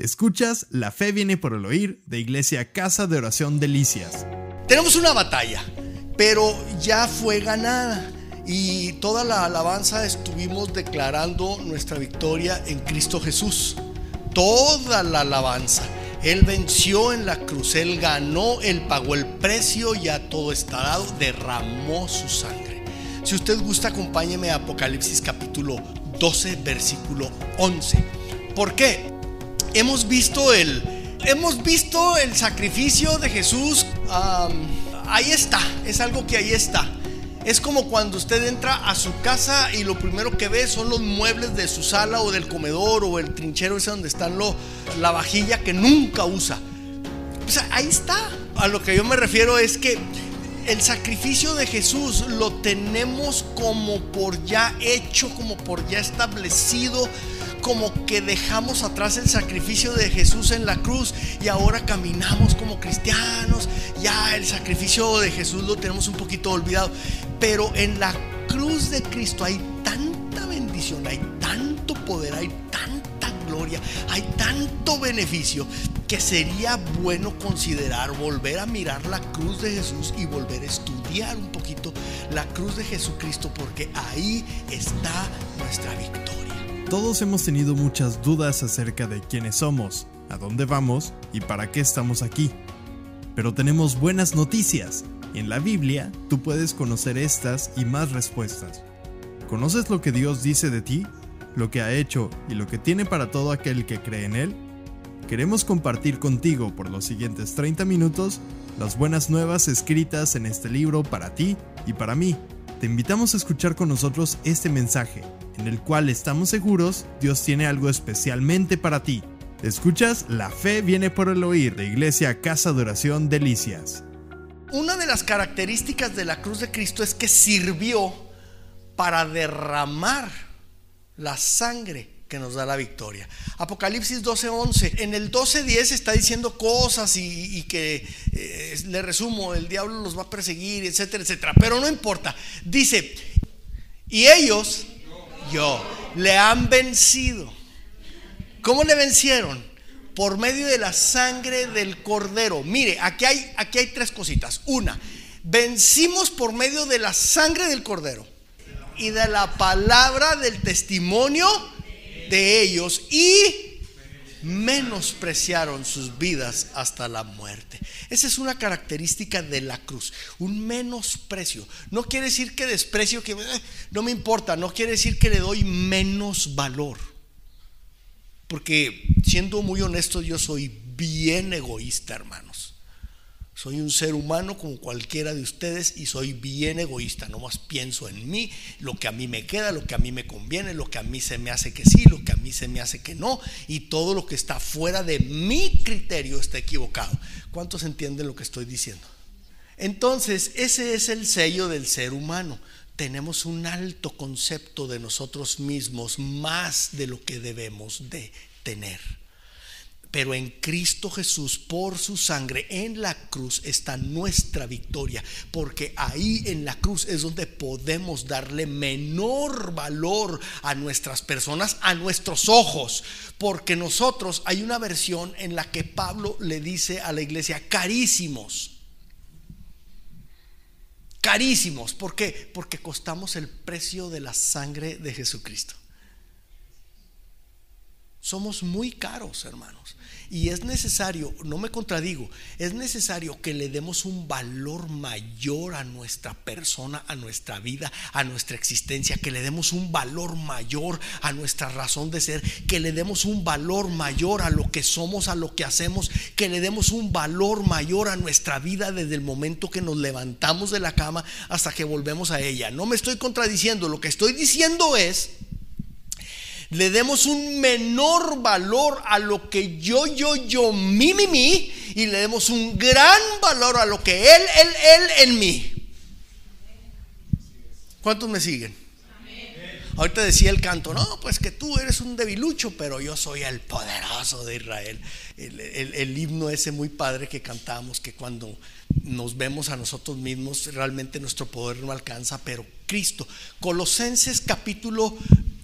Escuchas La fe viene por el oír de Iglesia Casa de Oración Delicias. Tenemos una batalla, pero ya fue ganada. Y toda la alabanza estuvimos declarando nuestra victoria en Cristo Jesús. Toda la alabanza. Él venció en la cruz, Él ganó, Él pagó el precio, ya todo está dado, derramó su sangre. Si usted gusta, acompáñeme a Apocalipsis capítulo 12, versículo 11. ¿Por qué? Hemos visto el, hemos visto el sacrificio de Jesús. ahí está, es algo que ahí está. Es como cuando usted entra a su casa y lo primero que ve son los muebles de su sala o del comedor o el trinchero ese donde están lo, la vajilla que nunca usa. O sea, ahí está. A lo que yo me refiero es que el sacrificio de Jesús lo tenemos como por ya hecho, como por ya establecido como que dejamos atrás el sacrificio de Jesús en la cruz y ahora caminamos como cristianos. Ya el sacrificio de Jesús lo tenemos un poquito olvidado. Pero en la cruz de Cristo hay tanta bendición, hay tanto poder, hay tanta gloria, hay tanto beneficio que sería bueno considerar volver a mirar la cruz de Jesús y volver a estudiar un poquito la cruz de Jesucristo porque ahí está nuestra victoria. Todos hemos tenido muchas dudas acerca de quiénes somos, a dónde vamos y para qué estamos aquí. Pero tenemos buenas noticias. En la Biblia tú puedes conocer estas y más respuestas. ¿Conoces lo que Dios dice de ti? ¿Lo que ha hecho y lo que tiene para todo aquel que cree en Él? Queremos compartir contigo por los siguientes 30 minutos las buenas nuevas escritas en este libro para ti y para mí. Te invitamos a escuchar con nosotros este mensaje en el cual estamos seguros Dios tiene algo especialmente para ti. Escuchas, la fe viene por el oír de Iglesia Casa de Oración Delicias. Una de las características de la cruz de Cristo es que sirvió para derramar la sangre que nos da la victoria. Apocalipsis 12:11. En el 12:10 está diciendo cosas y, que eh, le resumo, el diablo los va a perseguir, etcétera, etcétera. Pero no importa. Dice, y ellos yo. Le han vencido. ¿Cómo le vencieron? Por medio de la sangre del cordero. Mire, aquí hay, aquí hay tres cositas. Una, vencimos por medio de la sangre del cordero y de la palabra del testimonio de ellos y menospreciaron sus vidas hasta la muerte. Esa es una característica de la cruz, un menosprecio. No quiere decir que desprecio, que eh, no me importa, no quiere decir que le doy menos valor. Porque siendo muy honesto, yo soy bien egoísta, hermanos. Soy un ser humano como cualquiera de ustedes y soy bien egoísta. No más pienso en mí, lo que a mí me queda, lo que a mí me conviene, lo que a mí se me hace que sí, lo que a mí se me hace que no. Y todo lo que está fuera de mi criterio está equivocado. ¿Cuántos entienden lo que estoy diciendo? Entonces, ese es el sello del ser humano. Tenemos un alto concepto de nosotros mismos más de lo que debemos de tener. Pero en Cristo Jesús, por su sangre, en la cruz está nuestra victoria. Porque ahí en la cruz es donde podemos darle menor valor a nuestras personas, a nuestros ojos. Porque nosotros, hay una versión en la que Pablo le dice a la iglesia, carísimos. Carísimos. ¿Por qué? Porque costamos el precio de la sangre de Jesucristo. Somos muy caros, hermanos. Y es necesario, no me contradigo, es necesario que le demos un valor mayor a nuestra persona, a nuestra vida, a nuestra existencia, que le demos un valor mayor a nuestra razón de ser, que le demos un valor mayor a lo que somos, a lo que hacemos, que le demos un valor mayor a nuestra vida desde el momento que nos levantamos de la cama hasta que volvemos a ella. No me estoy contradiciendo, lo que estoy diciendo es le demos un menor valor a lo que yo, yo, yo, mi, mi, mi, y le demos un gran valor a lo que Él, Él, Él en mí. ¿Cuántos me siguen? Ahorita decía el canto, no, pues que tú eres un debilucho, pero yo soy el poderoso de Israel. El, el, himno ese muy padre que cantamos, que cuando nos vemos a nosotros mismos, realmente nuestro poder no alcanza, pero Cristo. Colosenses capítulo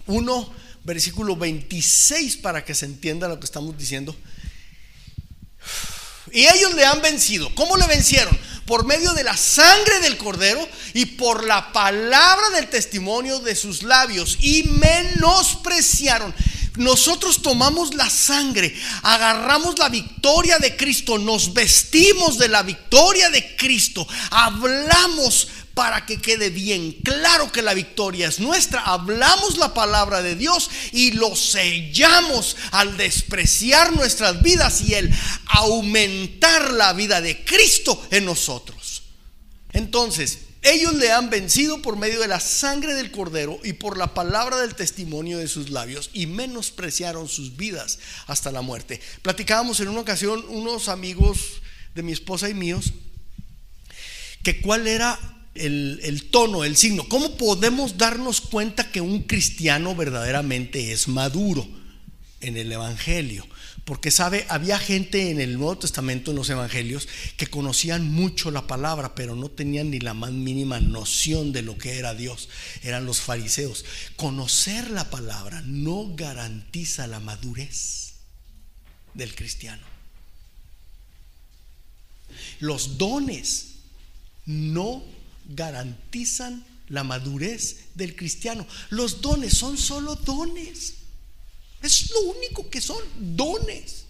1, versículo 26 para que se entienda lo que estamos diciendo. Y ellos le han vencido. ¿Cómo le vencieron? Por medio de la sangre del cordero y por la palabra del testimonio de sus labios. Y menospreciaron. Nosotros tomamos la sangre, agarramos la victoria de Cristo, nos vestimos de la victoria de Cristo, hablamos para que quede bien claro que la victoria es nuestra. Hablamos la palabra de Dios y lo sellamos al despreciar nuestras vidas y el aumentar la vida de Cristo en nosotros. Entonces, ellos le han vencido por medio de la sangre del cordero y por la palabra del testimonio de sus labios y menospreciaron sus vidas hasta la muerte. Platicábamos en una ocasión unos amigos de mi esposa y míos que cuál era el, tono, el signo. ¿Cómo podemos darnos cuenta que un cristiano verdaderamente es maduro en el Evangelio? Porque sabe, había gente en el Nuevo Testamento, en los Evangelios, que conocían mucho la palabra, pero no tenían ni la más mínima noción de lo que era Dios. Eran los fariseos. Conocer la palabra no garantiza la madurez del cristiano. Los dones no garantizan la madurez del cristiano. Los dones son solo dones. Es lo único que son dones.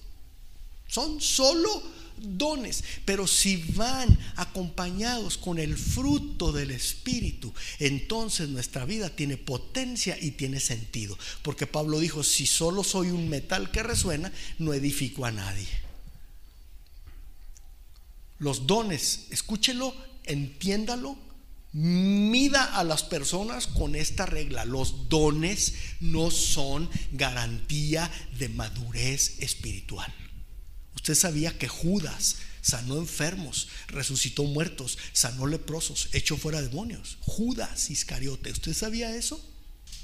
Son solo dones. Pero si van acompañados con el fruto del Espíritu, entonces nuestra vida tiene potencia y tiene sentido. Porque Pablo dijo, si solo soy un metal que resuena, no edifico a nadie. Los dones, escúchelo, entiéndalo mida a las personas con esta regla. Los dones no son garantía de madurez espiritual. Usted sabía que Judas sanó enfermos, resucitó muertos, sanó leprosos, echó fuera demonios. Judas Iscariote, ¿usted sabía eso?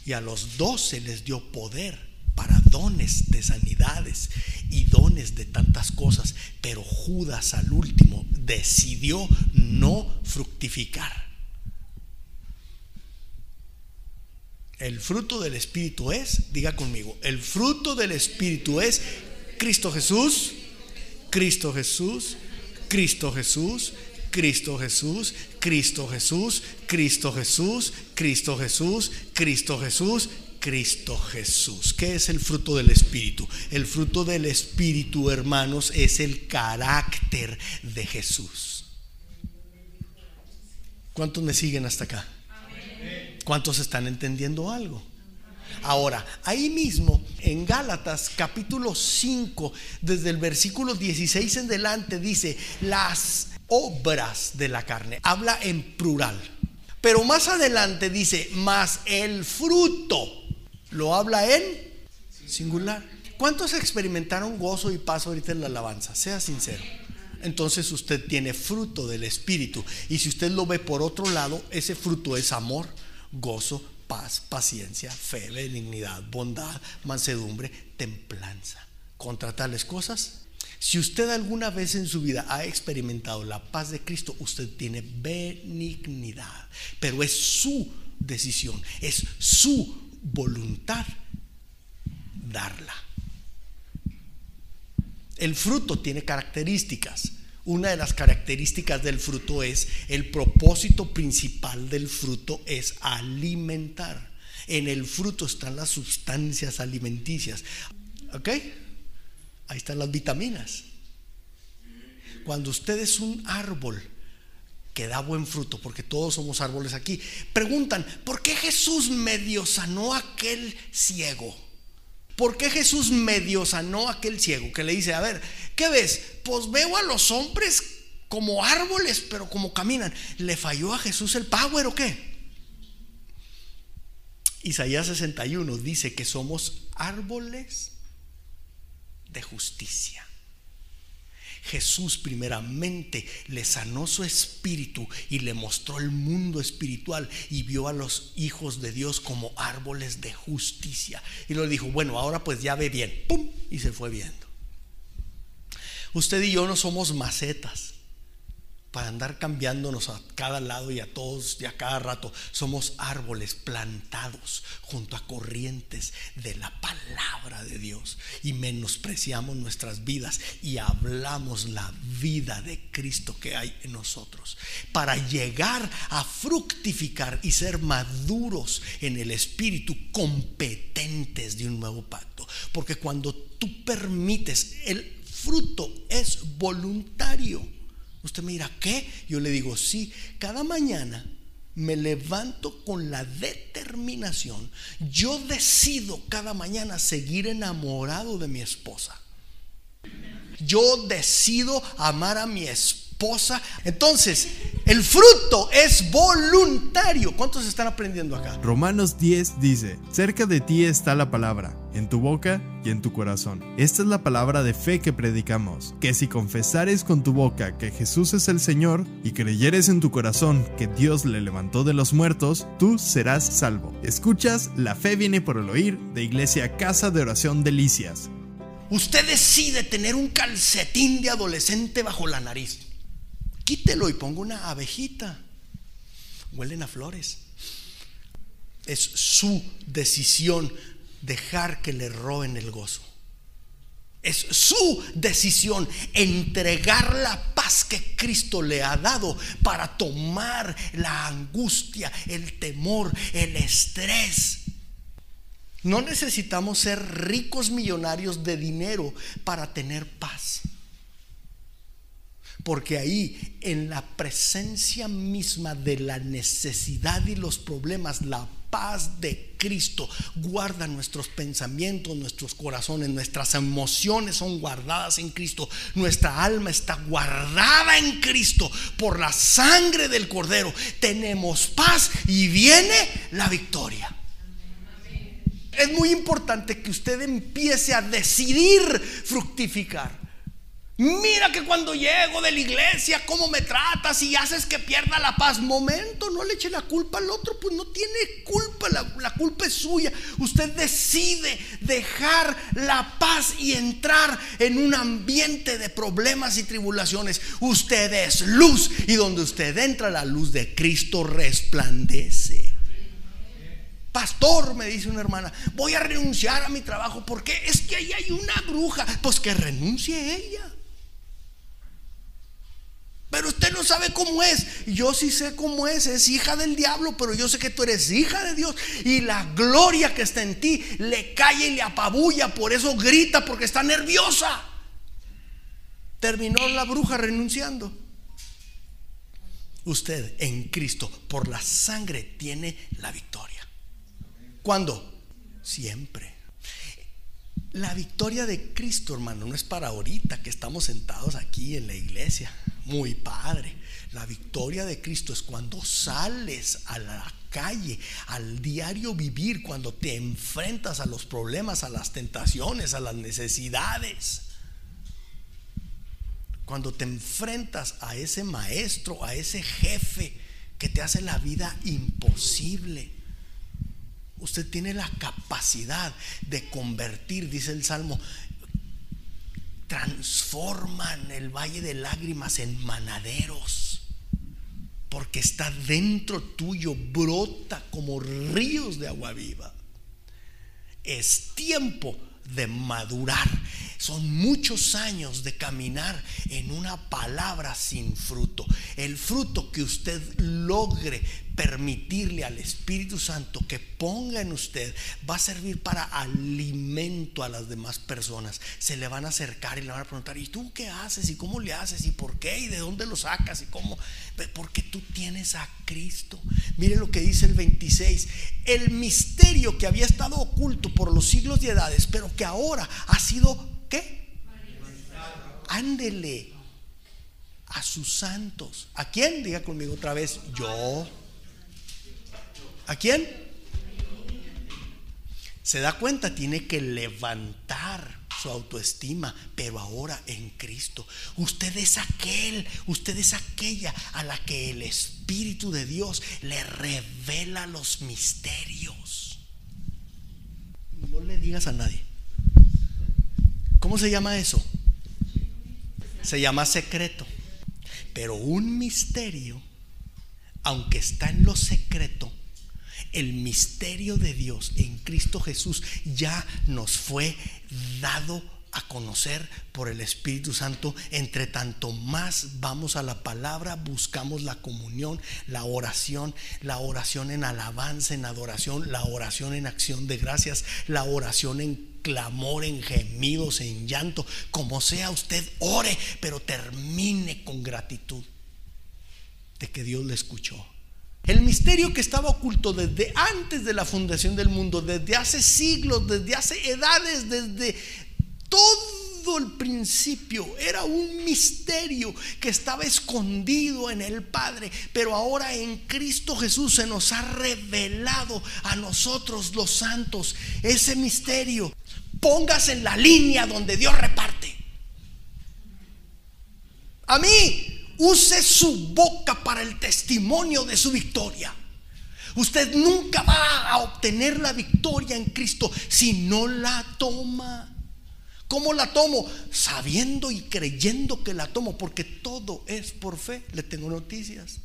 Y a los dos se les dio poder para dones de sanidades y dones de tantas cosas, pero Judas al último decidió no fructificar. El fruto del Espíritu es, diga conmigo, el fruto del Espíritu es Cristo Jesús, Cristo Jesús, Cristo Jesús, Cristo Jesús, Cristo Jesús, Cristo Jesús, Cristo Jesús, Cristo Jesús, Cristo Jesús. ¿Qué es el fruto del Espíritu? El fruto del Espíritu, hermanos, es el carácter de Jesús. ¿Cuántos me siguen hasta acá? ¿Cuántos están entendiendo algo? Ahora, ahí mismo en Gálatas capítulo 5, desde el versículo 16 en delante, dice las obras de la carne. Habla en plural. Pero más adelante dice, más el fruto. Lo habla en singular. ¿Cuántos experimentaron gozo y paz ahorita en la alabanza? Sea sincero. Entonces usted tiene fruto del Espíritu. Y si usted lo ve por otro lado, ese fruto es amor gozo, paz, paciencia, fe, benignidad, bondad, mansedumbre, templanza. Contra tales cosas, si usted alguna vez en su vida ha experimentado la paz de Cristo, usted tiene benignidad. Pero es su decisión, es su voluntad darla. El fruto tiene características. Una de las características del fruto es, el propósito principal del fruto es alimentar. En el fruto están las sustancias alimenticias. ¿Ok? Ahí están las vitaminas. Cuando usted es un árbol que da buen fruto, porque todos somos árboles aquí, preguntan, ¿por qué Jesús medio sanó aquel ciego? ¿Por qué Jesús medio sanó a aquel ciego que le dice, a ver, ¿qué ves? Pues veo a los hombres como árboles, pero como caminan. ¿Le falló a Jesús el power o qué? Isaías 61 dice que somos árboles de justicia. Jesús primeramente le sanó su espíritu y le mostró el mundo espiritual y vio a los hijos de Dios como árboles de justicia. Y le dijo, bueno, ahora pues ya ve bien. ¡Pum! Y se fue viendo. Usted y yo no somos macetas. Para andar cambiándonos a cada lado y a todos y a cada rato. Somos árboles plantados junto a corrientes de la palabra de Dios y menospreciamos nuestras vidas y hablamos la vida de Cristo que hay en nosotros para llegar a fructificar y ser maduros en el espíritu, competentes de un nuevo pacto. Porque cuando tú permites, el fruto es voluntario. Usted me dirá, ¿qué? Yo le digo, sí, cada mañana me levanto con la determinación. Yo decido cada mañana seguir enamorado de mi esposa. Yo decido amar a mi esposa. Entonces, el fruto es voluntario. ¿Cuántos están aprendiendo acá? Romanos 10 dice, cerca de ti está la palabra, en tu boca y en tu corazón. Esta es la palabra de fe que predicamos, que si confesares con tu boca que Jesús es el Señor y creyeres en tu corazón que Dios le levantó de los muertos, tú serás salvo. Escuchas, la fe viene por el oír de Iglesia Casa de Oración Delicias. Usted decide tener un calcetín de adolescente bajo la nariz quítelo y pongo una abejita. Huelen a flores. Es su decisión dejar que le roben el gozo. Es su decisión entregar la paz que Cristo le ha dado para tomar la angustia, el temor, el estrés. No necesitamos ser ricos millonarios de dinero para tener paz. Porque ahí, en la presencia misma de la necesidad y los problemas, la paz de Cristo guarda nuestros pensamientos, nuestros corazones, nuestras emociones son guardadas en Cristo, nuestra alma está guardada en Cristo por la sangre del Cordero. Tenemos paz y viene la victoria. Es muy importante que usted empiece a decidir fructificar. Mira que cuando llego de la iglesia, cómo me tratas y haces que pierda la paz. Momento, no le eche la culpa al otro, pues no tiene culpa, la, culpa es suya. Usted decide dejar la paz y entrar en un ambiente de problemas y tribulaciones. Usted es luz y donde usted entra, la luz de Cristo resplandece. Pastor, me dice una hermana, voy a renunciar a mi trabajo porque es que ahí hay una bruja. Pues que renuncie ella. Pero usted no sabe cómo es. Yo sí sé cómo es. Es hija del diablo, pero yo sé que tú eres hija de Dios. Y la gloria que está en ti le cae y le apabulla. Por eso grita, porque está nerviosa. Terminó la bruja renunciando. Usted en Cristo, por la sangre, tiene la victoria. ¿Cuándo? Siempre. La victoria de Cristo, hermano, no es para ahorita que estamos sentados aquí en la iglesia muy padre. La victoria de Cristo es cuando sales a la calle, al diario vivir, cuando te enfrentas a los problemas, a las tentaciones, a las necesidades. Cuando te enfrentas a ese maestro, a ese jefe que te hace la vida imposible. Usted tiene la capacidad de convertir, dice el Salmo, transforman el valle de lágrimas en manaderos. Porque está dentro tuyo, brota como ríos de agua viva. Es tiempo de madurar. Son muchos años de caminar en una palabra sin fruto. El fruto que usted logre permitirle al Espíritu Santo que ponga en usted va a servir para alimento a las demás personas. Se le van a acercar y le van a preguntar, ¿y tú qué haces? ¿Y cómo le haces? ¿Y por qué? ¿Y de dónde lo sacas? ¿Y cómo? Porque tú tienes a Cristo. Mire lo que dice el 26. El misterio que había estado oculto por los siglos de edades, pero que ahora ha sido, ¿qué? Ándele a sus santos. ¿A quién? Diga conmigo otra vez, yo. ¿A quién? Se da cuenta, tiene que levantar su autoestima, pero ahora en Cristo. Usted es aquel, usted es aquella a la que el Espíritu de Dios le revela los misterios. No le digas a nadie. ¿Cómo se llama eso? Se llama secreto. pero un misterio, aunque está en lo secreto, el misterio de Dios en Cristo Jesús ya nos fue dado a conocer por el Espíritu Santo. Entre tanto más vamos a la palabra, buscamos la comunión, la oración, la oración en alabanza, en adoración, la oración en acción de gracias, la oración en clamor, en gemidos, en llanto, como sea usted ore, pero termine con gratitud de que Dios le escuchó. El misterio que estaba oculto desde antes de la fundación del mundo, desde hace siglos, desde hace edades, desde todo el principio era un misterio que estaba escondido en el Padre, pero ahora en Cristo Jesús se nos ha revelado a nosotros los santos ese misterio. Póngase en la línea donde Dios reparte. A mí, use su boca para el testimonio de su victoria. Usted nunca va a obtener la victoria en Cristo si no la toma. ¿Cómo la tomo? Sabiendo y creyendo que la tomo, porque todo es por fe. Le tengo noticias.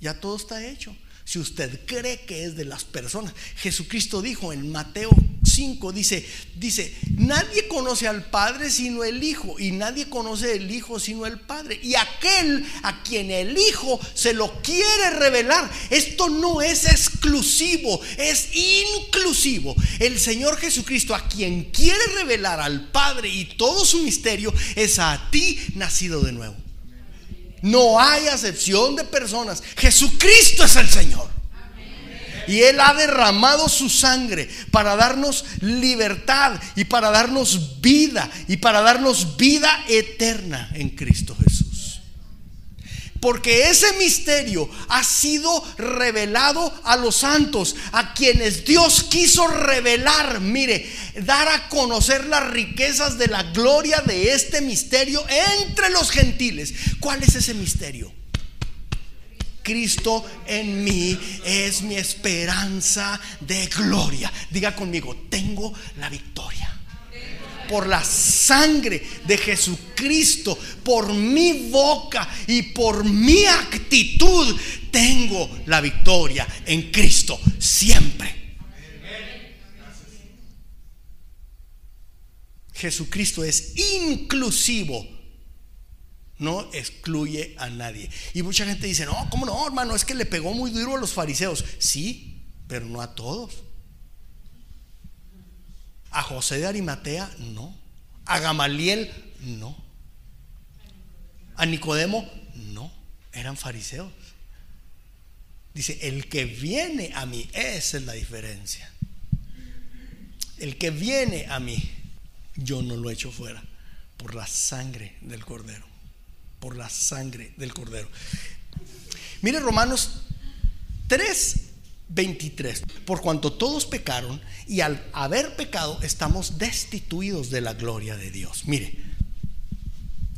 Ya todo está hecho. Si usted cree que es de las personas, Jesucristo dijo en Mateo 5, dice, dice, nadie conoce al Padre sino el Hijo, y nadie conoce el Hijo sino el Padre. Y aquel a quien el Hijo se lo quiere revelar, esto no es exclusivo, es inclusivo. El Señor Jesucristo a quien quiere revelar al Padre y todo su misterio es a ti nacido de nuevo. No hay acepción de personas. Jesucristo es el Señor. Y Él ha derramado su sangre para darnos libertad y para darnos vida y para darnos vida eterna en Cristo Jesús. Porque ese misterio ha sido revelado a los santos, a quienes Dios quiso revelar, mire, dar a conocer las riquezas de la gloria de este misterio entre los gentiles. ¿Cuál es ese misterio? Cristo en mí es mi esperanza de gloria. Diga conmigo, tengo la victoria por la sangre de Jesucristo, por mi boca y por mi actitud, tengo la victoria en Cristo siempre. Jesucristo es inclusivo. No excluye a nadie. Y mucha gente dice, no, ¿cómo no, hermano? Es que le pegó muy duro a los fariseos. Sí, pero no a todos. A José de Arimatea, no. A Gamaliel, no. A Nicodemo, no. Eran fariseos. Dice, el que viene a mí, esa es la diferencia. El que viene a mí, yo no lo echo fuera por la sangre del cordero. Por la sangre del cordero. Mire Romanos 3, 23. Por cuanto todos pecaron y al haber pecado estamos destituidos de la gloria de Dios. Mire,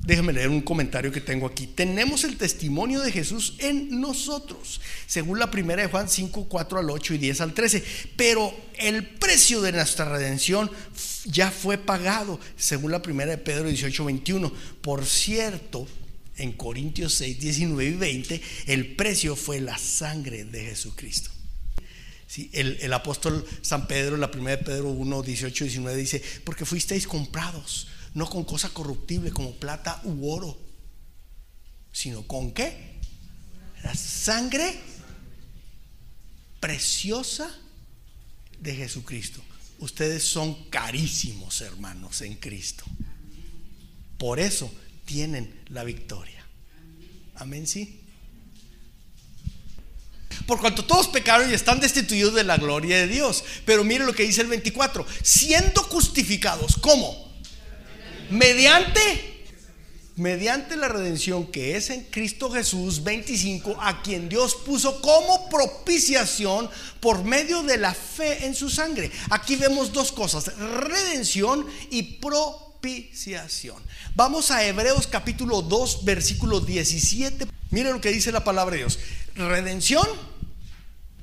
déjeme leer un comentario que tengo aquí. Tenemos el testimonio de Jesús en nosotros, según la primera de Juan 5, 4 al 8 y 10 al 13. Pero el precio de nuestra redención ya fue pagado, según la primera de Pedro 18, 21. Por cierto, en Corintios 6, 19 y 20, el precio fue la sangre de Jesucristo el, apóstol San Pedro, la primera de Pedro 1, 18, 19 dice, porque fuisteis comprados, no con cosa corruptible como plata u oro, sino con qué? La sangre preciosa de Jesucristo. Ustedes son carísimos hermanos en Cristo. Por eso tienen la victoria. Amén, sí. Por cuanto todos pecaron y están destituidos de la gloria de Dios. Pero mire lo que dice el 24. Siendo justificados, ¿cómo? Mediante mediante la redención que es en Cristo Jesús 25, a quien Dios puso como propiciación por medio de la fe en su sangre. Aquí vemos dos cosas, redención y propiciación. Vamos a Hebreos capítulo 2, versículo 17. Miren lo que dice la palabra de Dios redención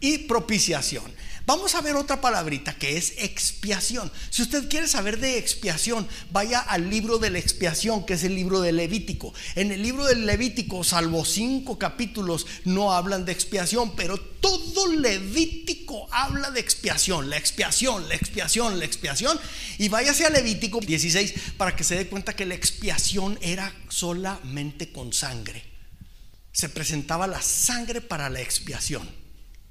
y propiciación. Vamos a ver otra palabrita que es expiación. Si usted quiere saber de expiación, vaya al libro de la expiación, que es el libro de Levítico. En el libro del Levítico, salvo cinco capítulos, no hablan de expiación, pero todo Levítico habla de expiación, la expiación, la expiación, la expiación. Y váyase a Levítico 16 para que se dé cuenta que la expiación era solamente con sangre. Se presentaba la sangre para la expiación.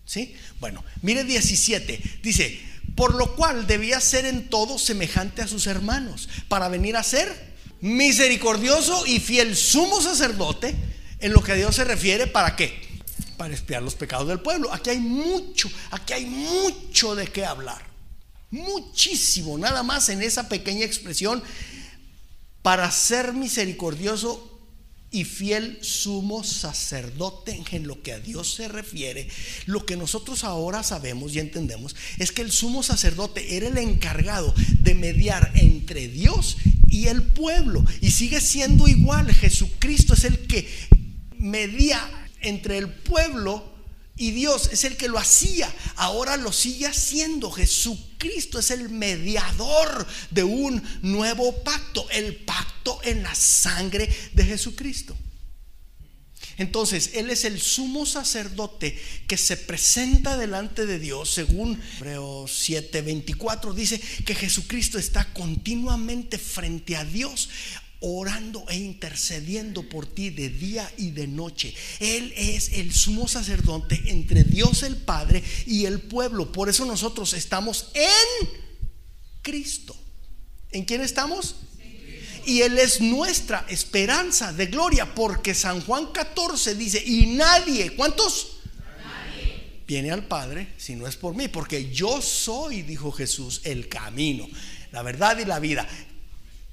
¿Sí? Bueno, mire 17. Dice, por lo cual debía ser en todo semejante a sus hermanos, para venir a ser misericordioso y fiel sumo sacerdote en lo que a Dios se refiere, ¿para qué? Para espiar los pecados del pueblo. Aquí hay mucho, aquí hay mucho de qué hablar. Muchísimo, nada más en esa pequeña expresión, para ser misericordioso y fiel sumo sacerdote en lo que a Dios se refiere, lo que nosotros ahora sabemos y entendemos es que el sumo sacerdote era el encargado de mediar entre Dios y el pueblo. Y sigue siendo igual, Jesucristo es el que medía entre el pueblo y Dios es el que lo hacía, ahora lo sigue haciendo. Jesucristo es el mediador de un nuevo pacto, el pacto en la sangre de Jesucristo. Entonces, Él es el sumo sacerdote que se presenta delante de Dios, según Hebreos 7:24, dice que Jesucristo está continuamente frente a Dios orando e intercediendo por ti de día y de noche. Él es el sumo sacerdote entre Dios el Padre y el pueblo. Por eso nosotros estamos en Cristo. ¿En quién estamos? Y Él es nuestra esperanza de gloria, porque San Juan 14 dice, y nadie, ¿cuántos? Viene al Padre si no es por mí, porque yo soy, dijo Jesús, el camino, la verdad y la vida.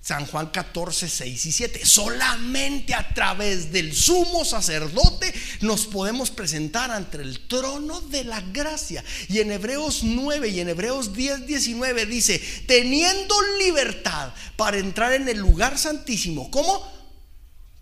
San Juan 14, 6 y 7. Solamente a través del sumo sacerdote nos podemos presentar ante el trono de la gracia. Y en Hebreos 9 y en Hebreos 10, 19 dice, teniendo libertad para entrar en el lugar santísimo. ¿Cómo?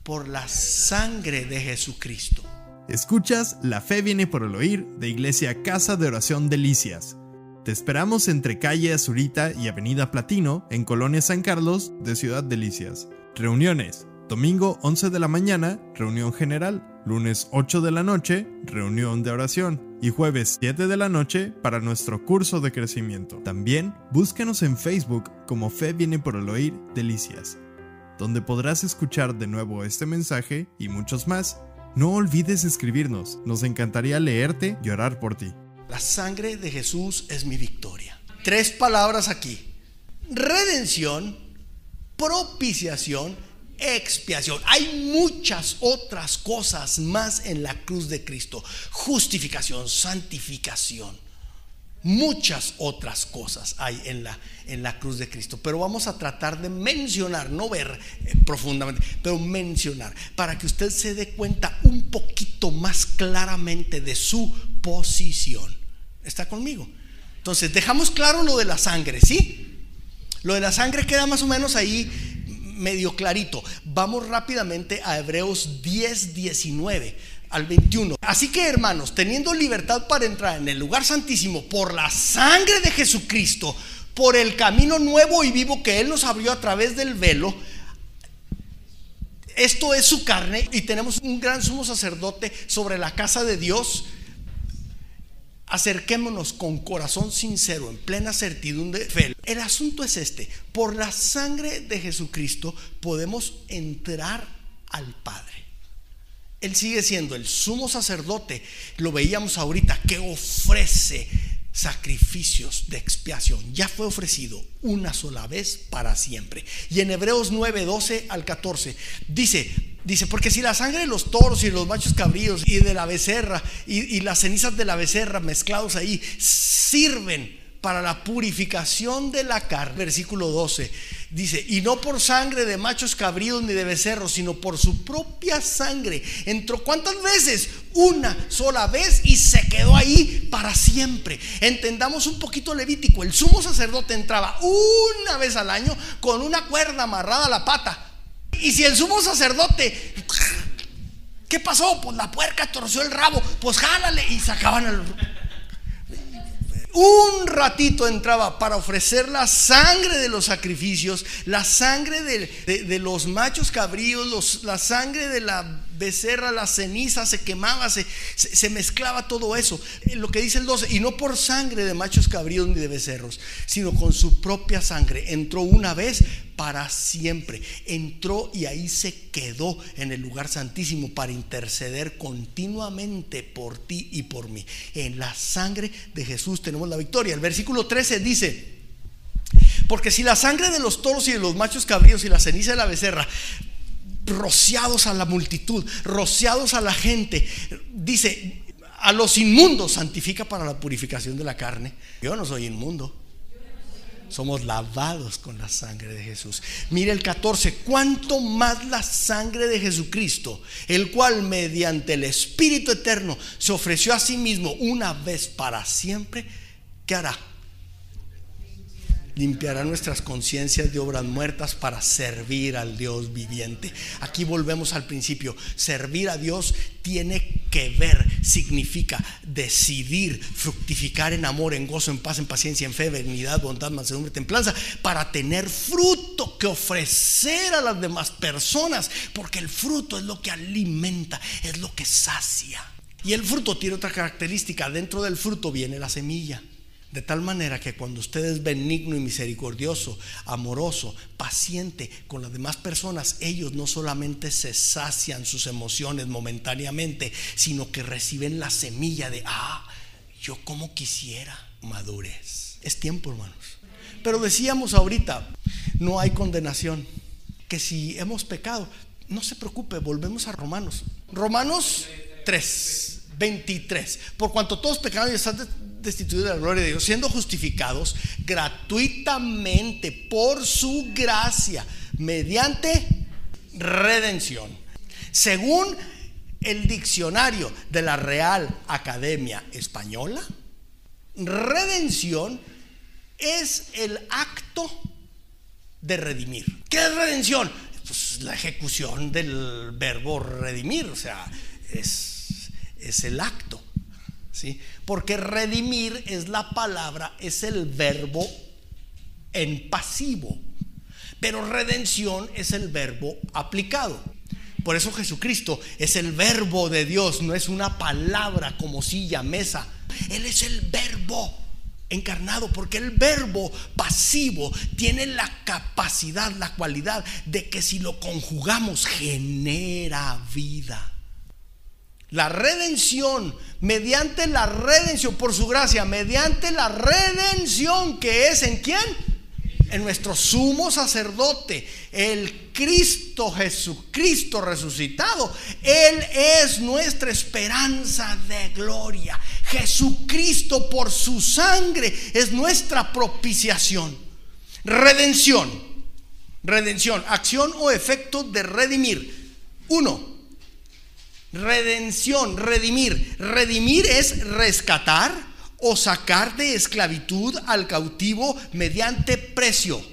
Por la sangre de Jesucristo. Escuchas, la fe viene por el oír de Iglesia Casa de Oración Delicias. Te esperamos entre calle Azurita y Avenida Platino, en Colonia San Carlos, de Ciudad Delicias. Reuniones. Domingo 11 de la mañana, reunión general. Lunes 8 de la noche, reunión de oración. Y jueves 7 de la noche para nuestro curso de crecimiento. También búscanos en Facebook como Fe viene por el oír Delicias, donde podrás escuchar de nuevo este mensaje y muchos más. No olvides escribirnos, nos encantaría leerte y orar por ti. La sangre de Jesús es mi victoria. Tres palabras aquí. Redención, propiciación, expiación. Hay muchas otras cosas más en la cruz de Cristo. Justificación, santificación. Muchas otras cosas hay en la, en la cruz de Cristo. Pero vamos a tratar de mencionar, no ver eh, profundamente, pero mencionar, para que usted se dé cuenta un poquito más claramente de su posición. ¿Está conmigo? Entonces, dejamos claro lo de la sangre, ¿sí? Lo de la sangre queda más o menos ahí medio clarito. Vamos rápidamente a Hebreos 10, 19 al 21. Así que hermanos, teniendo libertad para entrar en el lugar santísimo por la sangre de Jesucristo, por el camino nuevo y vivo que Él nos abrió a través del velo, esto es su carne y tenemos un gran sumo sacerdote sobre la casa de Dios acerquémonos con corazón sincero, en plena certidumbre de fe. El asunto es este, por la sangre de Jesucristo podemos entrar al Padre. Él sigue siendo el sumo sacerdote, lo veíamos ahorita, que ofrece sacrificios de expiación. Ya fue ofrecido una sola vez para siempre. Y en Hebreos 9, 12 al 14 dice, Dice, porque si la sangre de los toros y los machos cabríos y de la becerra y, las cenizas de la becerra mezclados ahí sirven para la purificación de la carne, versículo 12, dice, y no por sangre de machos cabríos ni de becerros, sino por su propia sangre. Entró cuántas veces? Una sola vez y se quedó ahí para siempre. Entendamos un poquito Levítico, el sumo sacerdote entraba una vez al año con una cuerda amarrada a la pata y si el sumo sacerdote, ¿qué pasó? Pues la puerca torció el rabo, pues jálale y sacaban el... un ratito entraba para ofrecer la sangre de los sacrificios, la sangre de, los machos cabríos, la sangre de la becerra, la ceniza, se quemaba, se, se, mezclaba todo eso. Eh, lo que dice el 12, y no por sangre de machos cabríos ni de becerros, sino con su propia sangre. Entró una vez para siempre. Entró y ahí se quedó en el lugar santísimo para interceder continuamente por ti y por mí. En la sangre de Jesús tenemos la victoria. El versículo 13 dice, porque si la sangre de los toros y de los machos cabríos y la ceniza de la becerra rociados a la multitud, rociados a la gente. Dice, a los inmundos santifica para la purificación de la carne. Yo no soy inmundo. Somos lavados con la sangre de Jesús. Mire el 14, cuánto más la sangre de Jesucristo, el cual mediante el Espíritu Eterno se ofreció a sí mismo una vez para siempre, ¿qué hará? Limpiará nuestras conciencias de obras muertas para servir al Dios viviente. Aquí volvemos al principio. Servir a Dios tiene que ver, significa decidir, fructificar en amor, en gozo, en paz, en paciencia, en fe, benignidad, bondad, mansedumbre, templanza, para tener fruto que ofrecer a las demás personas, porque el fruto es lo que alimenta, es lo que sacia. Y el fruto tiene otra característica, dentro del fruto viene la semilla. De tal manera que cuando usted es benigno y misericordioso, amoroso, paciente con las demás personas, ellos no solamente se sacian sus emociones momentáneamente, sino que reciben la semilla de, ah, yo como quisiera madurez. Es tiempo, hermanos. Pero decíamos ahorita, no hay condenación. Que si hemos pecado, no se preocupe, volvemos a Romanos. Romanos 3, 23. Por cuanto todos pecaron y destituidos de la gloria de Dios, siendo justificados gratuitamente por su gracia, mediante redención. Según el diccionario de la Real Academia Española, redención es el acto de redimir. ¿Qué es redención? Pues la ejecución del verbo redimir, o sea, es, es el acto. ¿Sí? Porque redimir es la palabra, es el verbo en pasivo. Pero redención es el verbo aplicado. Por eso Jesucristo es el verbo de Dios, no es una palabra como silla, mesa. Él es el verbo encarnado, porque el verbo pasivo tiene la capacidad, la cualidad de que si lo conjugamos genera vida. La redención, mediante la redención, por su gracia, mediante la redención que es en quién? En nuestro sumo sacerdote, el Cristo Jesucristo resucitado. Él es nuestra esperanza de gloria. Jesucristo por su sangre es nuestra propiciación. Redención. Redención, acción o efecto de redimir. Uno, Redención, redimir. Redimir es rescatar o sacar de esclavitud al cautivo mediante precio.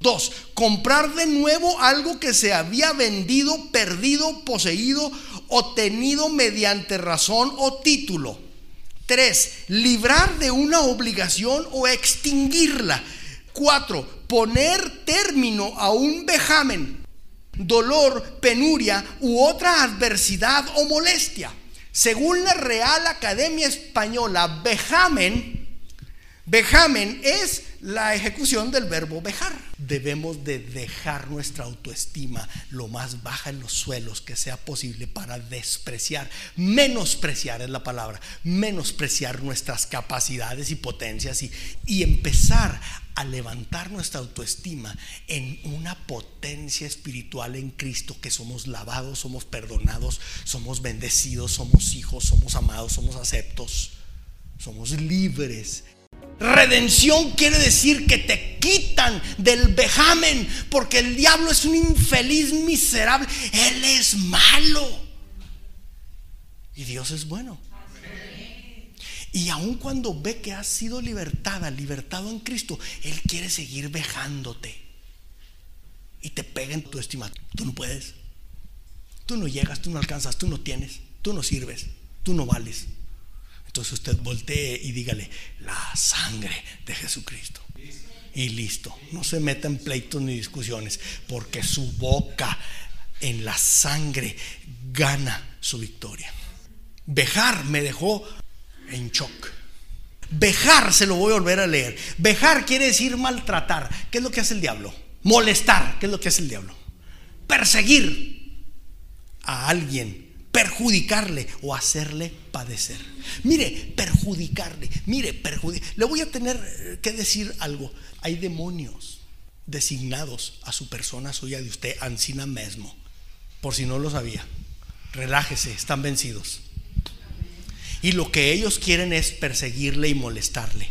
Dos, comprar de nuevo algo que se había vendido, perdido, poseído o tenido mediante razón o título. Tres, librar de una obligación o extinguirla. Cuatro, poner término a un vejamen dolor, penuria u otra adversidad o molestia. Según la Real Academia Española, vejamen, vejamen es la ejecución del verbo vejar. Debemos de dejar nuestra autoestima lo más baja en los suelos que sea posible para despreciar, menospreciar es la palabra, menospreciar nuestras capacidades y potencias y, y empezar a levantar nuestra autoestima en una potencia espiritual en Cristo, que somos lavados, somos perdonados, somos bendecidos, somos hijos, somos amados, somos aceptos, somos libres Redención quiere decir que te quitan del vejamen, porque el diablo es un infeliz miserable. Él es malo. Y Dios es bueno. Y aun cuando ve que has sido libertada, libertado en Cristo, Él quiere seguir vejándote. Y te pega en tu estima. Tú no puedes. Tú no llegas, tú no alcanzas, tú no tienes, tú no sirves, tú no vales. Entonces usted voltee y dígale, la sangre de Jesucristo. Y listo, no se meta en pleitos ni discusiones, porque su boca en la sangre gana su victoria. Bejar me dejó en shock. Bejar, se lo voy a volver a leer. Bejar quiere decir maltratar. ¿Qué es lo que hace el diablo? Molestar. ¿Qué es lo que hace el diablo? Perseguir a alguien, perjudicarle o hacerle padecer. Mire, perjudicarle, mire, perjudicar. Le voy a tener que decir algo. Hay demonios designados a su persona suya de usted, Ancina mismo. Por si no lo sabía. Relájese, están vencidos. Y lo que ellos quieren es perseguirle y molestarle.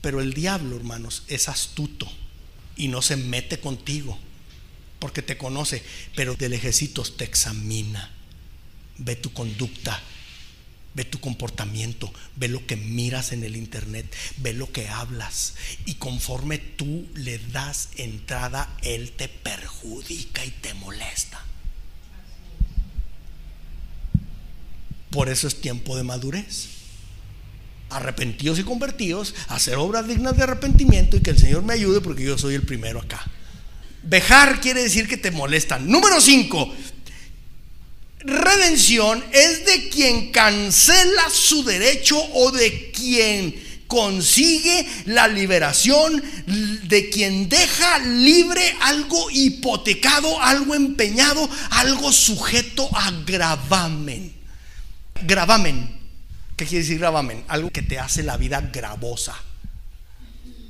Pero el diablo, hermanos, es astuto y no se mete contigo porque te conoce, pero del ejército te examina, ve tu conducta, ve tu comportamiento, ve lo que miras en el internet, ve lo que hablas y conforme tú le das entrada, él te perjudica y te molesta. Por eso es tiempo de madurez. Arrepentidos y convertidos, hacer obras dignas de arrepentimiento y que el Señor me ayude porque yo soy el primero acá. Vejar quiere decir que te molestan. Número 5. Redención es de quien cancela su derecho o de quien consigue la liberación, de quien deja libre algo hipotecado, algo empeñado, algo sujeto a gravamen gravamen. ¿Qué quiere decir gravamen? Algo que te hace la vida gravosa.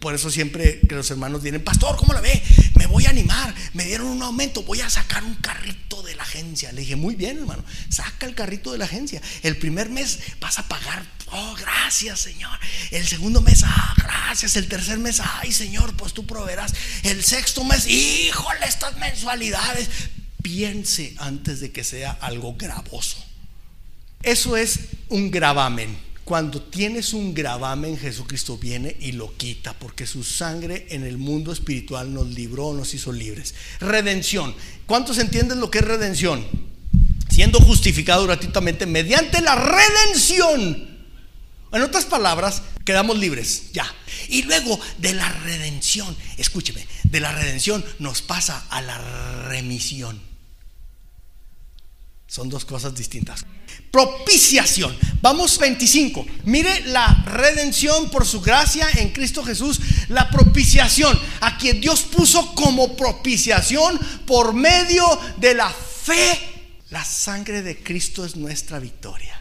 Por eso siempre que los hermanos vienen, pastor, ¿cómo la ve? Me voy a animar, me dieron un aumento, voy a sacar un carrito de la agencia. Le dije, muy bien, hermano, saca el carrito de la agencia. El primer mes vas a pagar, oh, gracias, Señor. El segundo mes, ah, gracias. El tercer mes, ay, Señor, pues tú proveerás. El sexto mes, híjole, estas mensualidades. Piense antes de que sea algo gravoso. Eso es un gravamen. Cuando tienes un gravamen, Jesucristo viene y lo quita, porque su sangre en el mundo espiritual nos libró, nos hizo libres. Redención. ¿Cuántos entienden lo que es redención? Siendo justificado gratuitamente mediante la redención. En otras palabras, quedamos libres, ya. Y luego de la redención, escúcheme, de la redención nos pasa a la remisión. Son dos cosas distintas. Propiciación. Vamos 25. Mire la redención por su gracia en Cristo Jesús. La propiciación. A quien Dios puso como propiciación por medio de la fe. La sangre de Cristo es nuestra victoria.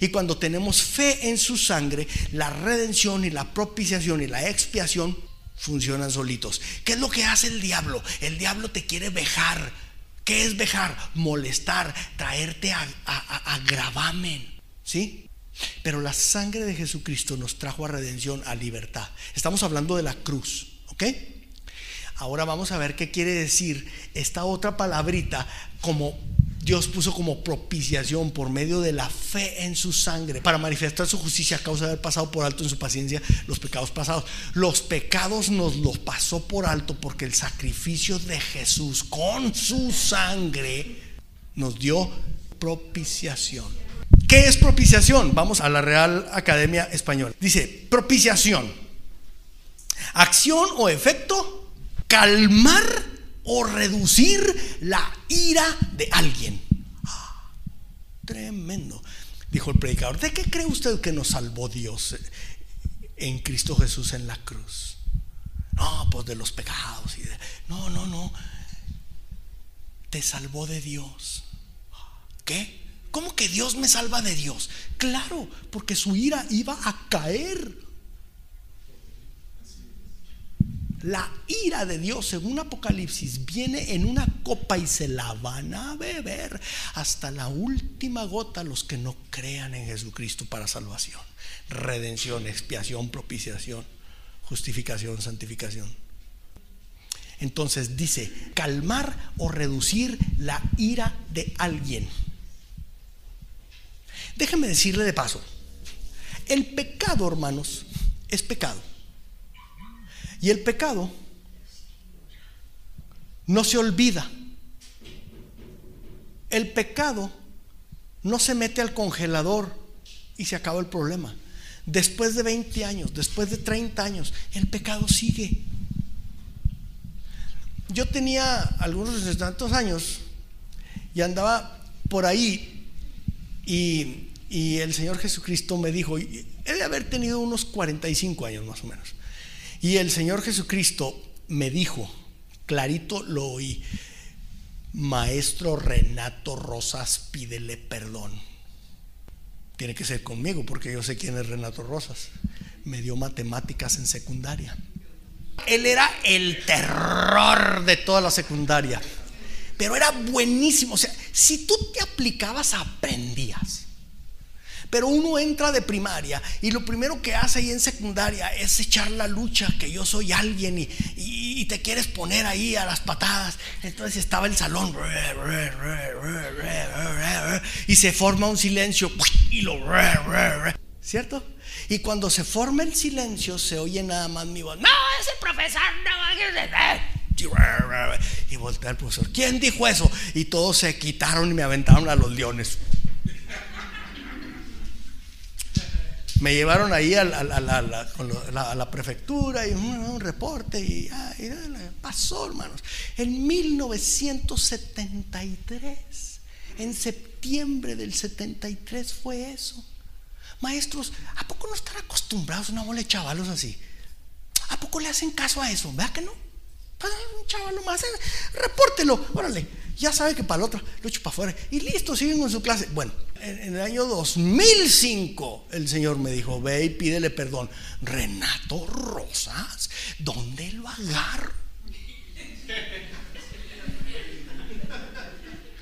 Y cuando tenemos fe en su sangre, la redención y la propiciación y la expiación funcionan solitos. ¿Qué es lo que hace el diablo? El diablo te quiere vejar ¿Qué es dejar? Molestar, traerte a, gravamen. ¿Sí? Pero la sangre de Jesucristo nos trajo a redención, a libertad. Estamos hablando de la cruz. ¿Ok? Ahora vamos a ver qué quiere decir esta otra palabrita como Dios puso como propiciación por medio de la fe en su sangre para manifestar su justicia a causa de haber pasado por alto en su paciencia los pecados pasados. Los pecados nos los pasó por alto porque el sacrificio de Jesús con su sangre nos dio propiciación. ¿Qué es propiciación? Vamos a la Real Academia Española. Dice, propiciación. Acción o efecto, calmar o reducir la ira de alguien. Tremendo. Dijo el predicador, ¿de qué cree usted que nos salvó Dios en Cristo Jesús en la cruz? No, pues de los pecados. Y no, no, no. Te salvó de Dios. ¿Qué? ¿Cómo que Dios me salva de Dios? Claro, porque su ira iba a caer La ira de Dios, según Apocalipsis, viene en una copa y se la van a beber hasta la última gota los que no crean en Jesucristo para salvación, redención, expiación, propiciación, justificación, santificación. Entonces dice, calmar o reducir la ira de alguien. Déjeme decirle de paso, el pecado, hermanos, es pecado. Y el pecado no se olvida. El pecado no se mete al congelador y se acabó el problema. Después de 20 años, después de 30 años, el pecado sigue. Yo tenía algunos tantos años y andaba por ahí y, y, el Señor Jesucristo me dijo, he de haber tenido unos 45 años más o menos, y el Señor Jesucristo me dijo, clarito lo oí, Maestro Renato Rosas, pídele perdón. Tiene que ser conmigo porque yo sé quién es Renato Rosas. Me dio matemáticas en secundaria. Él era el terror de toda la secundaria. Pero era buenísimo. O sea, si tú te aplicabas, aprendías. Pero uno entra de primaria y lo primero que hace ahí en secundaria es echar la lucha, que yo soy alguien y, y, te quieres poner ahí a las patadas. Entonces estaba el salón y se forma un silencio y lo... ¿Cierto? Y cuando se forma el silencio se oye nada más mi voz. No, ese profesor no. Y voltea el profesor. ¿Quién dijo eso? Y todos se quitaron y me aventaron a los leones. Me llevaron ahí a la, prefectura y un, reporte y, pasó, hermanos. En 1973, en septiembre del 73 fue eso. Maestros, ¿a poco no están acostumbrados a una bola de chavalos así? ¿A poco le hacen caso a eso? ¿Vea que no? Pues, un chaval más, eh, repórtelo, órale. Ya sabe que para el otro lo echo para afuera. Y listo, siguen con su clase. Bueno, en, el año 2005 el Señor me dijo, ve y pídele perdón. Renato Rosas, ¿dónde lo agarro?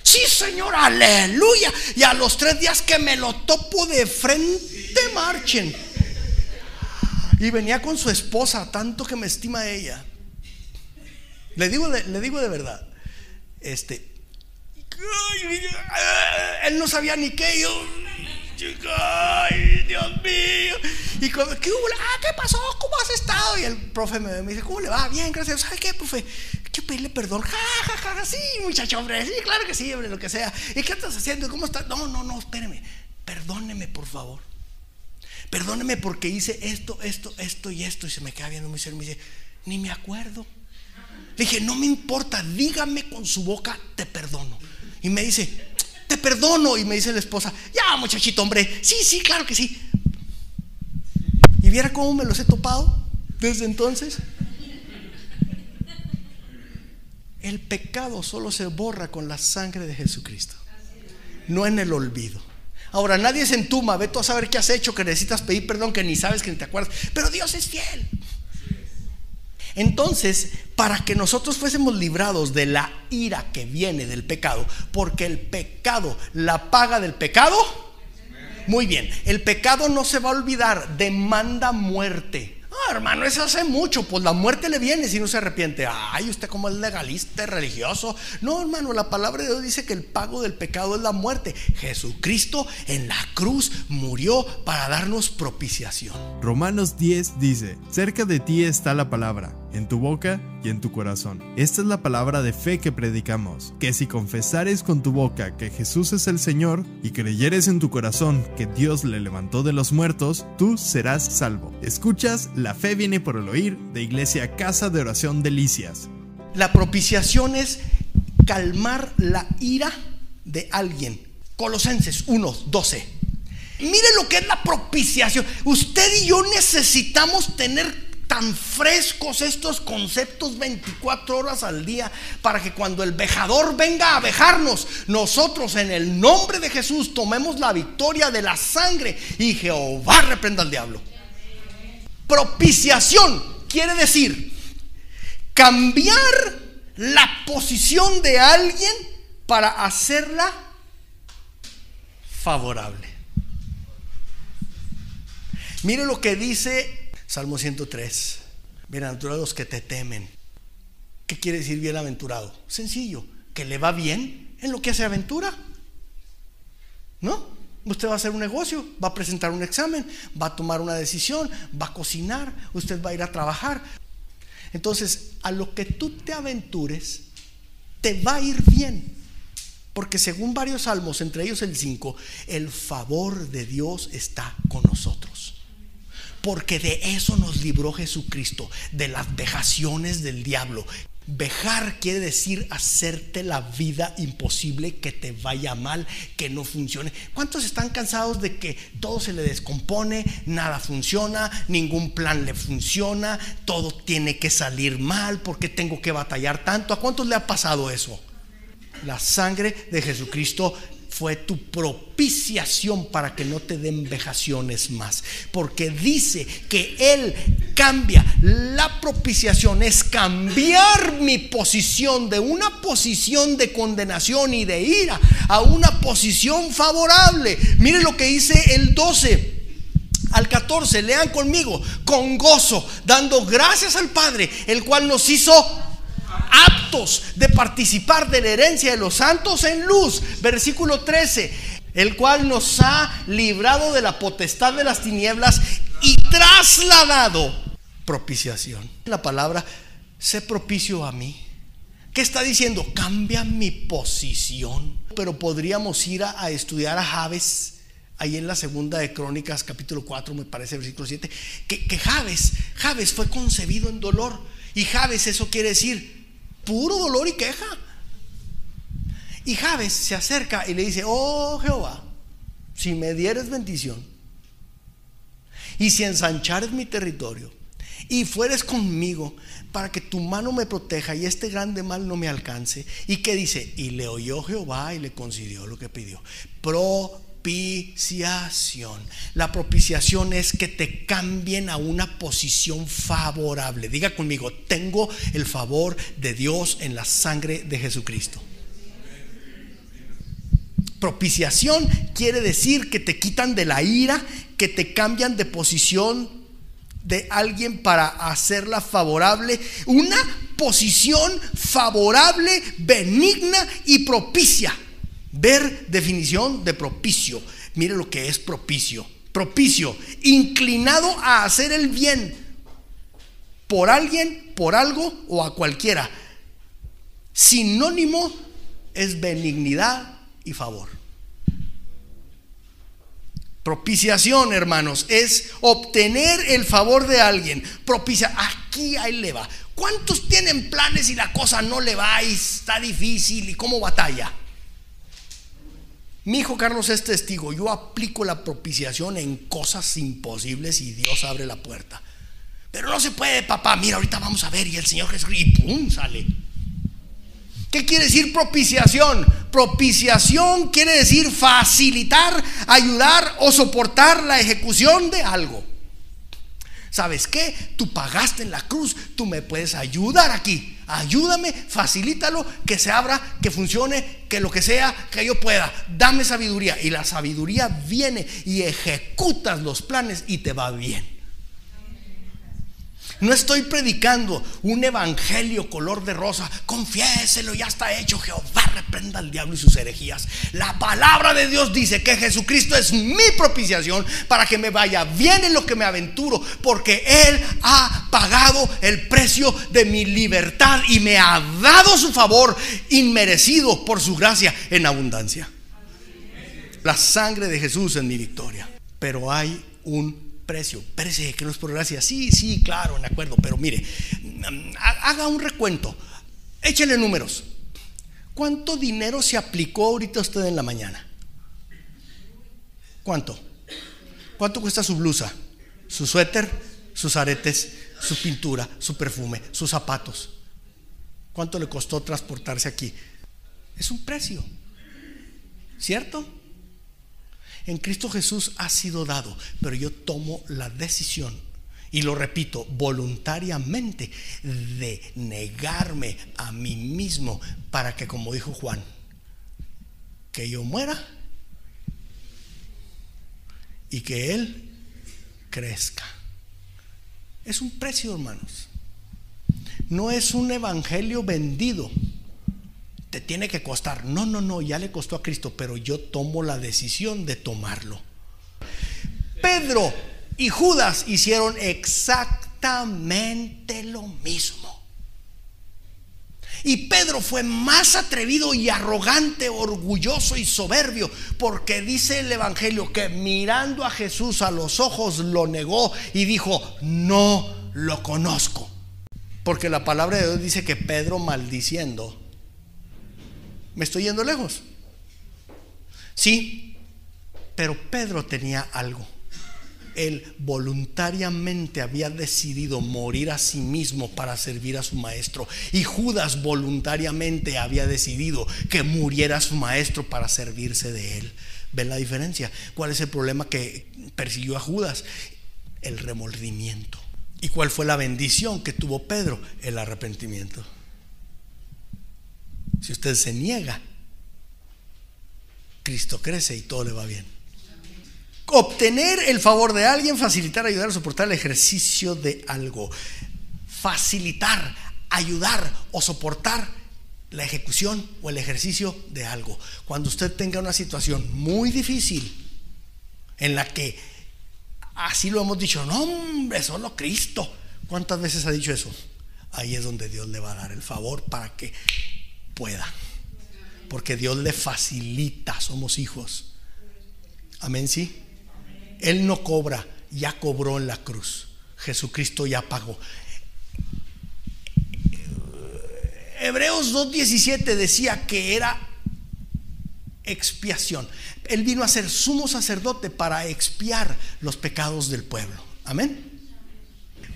Sí, Señor, aleluya. Y a los tres días que me lo topo de frente, marchen. Y venía con su esposa, tanto que me estima ella. Le digo le digo de verdad. Este. Él no sabía ni qué. Yo. Ay, Dios mío. Y ¿qué, ah, ¿qué pasó? ¿Cómo has estado? Y el profe me, dice, ¿cómo le va? Bien, gracias. ¿Sabe qué, profe? Quiero pedirle perdón. Ja, ja, ja, sí, muchacho, hombre. Sí, claro que sí, hombre, lo que sea. ¿Y qué estás haciendo? ¿Cómo estás? No, no, no, espéreme. Perdóneme, por favor. Perdóneme porque hice esto, esto, esto y esto. Y se me queda viendo muy serio y me dice, ni me acuerdo. Le dije, no me importa, dígame con su boca, te perdono. Y me dice, te perdono. Y me dice la esposa, ya muchachito, hombre, sí, sí, claro que sí. Y viera cómo me los he topado desde entonces. El pecado solo se borra con la sangre de Jesucristo, no en el olvido. Ahora, nadie se entuma, ve tú a saber qué has hecho, que necesitas pedir perdón, que ni sabes, que ni te acuerdas. Pero Dios es fiel. Entonces, para que nosotros fuésemos librados de la ira que viene del pecado, porque el pecado, la paga del pecado, muy bien, el pecado no se va a olvidar, demanda muerte. Ah, hermano, eso hace mucho, pues la muerte le viene si no se arrepiente. Ay, usted como es legalista, religioso. No, hermano, la palabra de Dios dice que el pago del pecado es la muerte. Jesucristo en la cruz murió para darnos propiciación. Romanos 10 dice, cerca de ti está la palabra, en tu boca y en tu corazón. Esta es la palabra de fe que predicamos, que si confesares con tu boca que Jesús es el Señor y creyeres en tu corazón que Dios le levantó de los muertos, tú serás salvo. Escuchas la fe viene por el oír de Iglesia Casa de Oración Delicias. La propiciación es calmar la ira de alguien. Colosenses 1, 12. Mire lo que es la propiciación. Usted y yo necesitamos tener tan frescos estos conceptos 24 horas al día para que cuando el vejador venga a vejarnos, nosotros en el nombre de Jesús tomemos la victoria de la sangre y Jehová reprenda al diablo. Propiciación quiere decir cambiar la posición de alguien para hacerla favorable. Mire lo que dice Salmo 103. Bienaventurados los que te temen. ¿Qué quiere decir bienaventurado? Sencillo, que le va bien en lo que hace aventura. ¿No? Usted va a hacer un negocio, va a presentar un examen, va a tomar una decisión, va a cocinar, usted va a ir a trabajar. Entonces, a lo que tú te aventures, te va a ir bien. Porque según varios salmos, entre ellos el 5, el favor de Dios está con nosotros. Porque de eso nos libró Jesucristo, de las vejaciones del diablo. Vejar quiere decir hacerte la vida imposible, que te vaya mal, que no funcione. ¿Cuántos están cansados de que todo se le descompone, nada funciona, ningún plan le funciona, todo tiene que salir mal porque tengo que batallar tanto? ¿A cuántos le ha pasado eso? La sangre de Jesucristo fue tu propiciación para que no te den vejaciones más. Porque dice que Él cambia. La propiciación es cambiar mi posición de una posición de condenación y de ira a una posición favorable. Mire lo que dice el 12 al 14, lean conmigo, con gozo, dando gracias al Padre, el cual nos hizo aptos de participar de la herencia de los santos en luz. Versículo 13, el cual nos ha librado de la potestad de las tinieblas y trasladado propiciación. La palabra, sé propicio a mí. ¿Qué está diciendo? Cambia mi posición. Pero podríamos ir a, estudiar a Javes ahí en la segunda de Crónicas, capítulo 4, me parece, versículo 7, que, que Javes, Javes fue concebido en dolor. Y Javes, eso quiere decir puro dolor y queja. Y Javes se acerca y le dice, oh Jehová, si me dieres bendición y si ensanchares mi territorio y fueres conmigo para que tu mano me proteja y este grande mal no me alcance. ¿Y qué dice? Y le oyó Jehová y le concedió lo que pidió. Pro propiciación. La propiciación es que te cambien a una posición favorable. Diga conmigo, tengo el favor de Dios en la sangre de Jesucristo. Propiciación quiere decir que te quitan de la ira, que te cambian de posición de alguien para hacerla favorable. Una posición favorable, benigna y propicia. Ver definición de propicio. Mire lo que es propicio. Propicio, inclinado a hacer el bien por alguien, por algo o a cualquiera. Sinónimo es benignidad y favor. Propiciación, hermanos, es obtener el favor de alguien. Propicia, aquí ahí le va. ¿Cuántos tienen planes y la cosa no le va y está difícil y cómo batalla? Mi hijo Carlos es testigo. Yo aplico la propiciación en cosas imposibles y Dios abre la puerta. Pero no se puede, papá. Mira, ahorita vamos a ver. Y el Señor Jesús, y pum, sale. ¿Qué quiere decir propiciación? Propiciación quiere decir facilitar, ayudar o soportar la ejecución de algo. ¿Sabes qué? Tú pagaste en la cruz, tú me puedes ayudar aquí. Ayúdame, facilítalo, que se abra, que funcione, que lo que sea, que yo pueda. Dame sabiduría. Y la sabiduría viene y ejecutas los planes y te va bien. No estoy predicando un evangelio color de rosa. Confiéselo, ya está hecho. Jehová reprenda al diablo y sus herejías. La palabra de Dios dice que Jesucristo es mi propiciación para que me vaya bien en lo que me aventuro. Porque Él ha pagado el precio de mi libertad y me ha dado su favor inmerecido por su gracia en abundancia. La sangre de Jesús en mi victoria. Pero hay un precio. Parece que no es por gracia. Sí, sí, claro, de acuerdo. Pero mire, haga un recuento. Échale números. ¿Cuánto dinero se aplicó ahorita usted en la mañana? ¿Cuánto? ¿Cuánto cuesta su blusa? ¿Su suéter? ¿Sus aretes? ¿Su pintura? ¿Su perfume? ¿Sus zapatos? ¿Cuánto le costó transportarse aquí? Es un precio. ¿Cierto? En Cristo Jesús ha sido dado, pero yo tomo la decisión, y lo repito, voluntariamente, de negarme a mí mismo para que, como dijo Juan, que yo muera y que Él crezca. Es un precio, hermanos. No es un evangelio vendido tiene que costar. No, no, no, ya le costó a Cristo, pero yo tomo la decisión de tomarlo. Pedro y Judas hicieron exactamente lo mismo. Y Pedro fue más atrevido y arrogante, orgulloso y soberbio, porque dice el Evangelio que mirando a Jesús a los ojos lo negó y dijo, no lo conozco. Porque la palabra de Dios dice que Pedro maldiciendo, me estoy yendo lejos. Sí, pero Pedro tenía algo él voluntariamente había decidido morir a sí mismo para servir a su maestro. Y Judas voluntariamente había decidido que muriera su maestro para servirse de él. ¿Ven la diferencia? ¿Cuál es el problema que persiguió a Judas? El remordimiento. ¿Y cuál fue la bendición que tuvo Pedro? El arrepentimiento. Si usted se niega, Cristo crece y todo le va bien obtener el favor de alguien, facilitar, ayudar, soportar el ejercicio de algo. Facilitar, ayudar o soportar la ejecución o el ejercicio de algo. Cuando usted tenga una situación muy difícil en la que así lo hemos dicho, no hombre, solo Cristo. ¿Cuántas veces ha dicho eso? Ahí es donde Dios le va a dar el favor para que pueda. Porque Dios le facilita, somos hijos. Amén, sí. Él no cobra, ya cobró en la cruz. Jesucristo ya pagó. Hebreos 2.17 decía que era expiación. Él vino a ser sumo sacerdote para expiar los pecados del pueblo. Amén.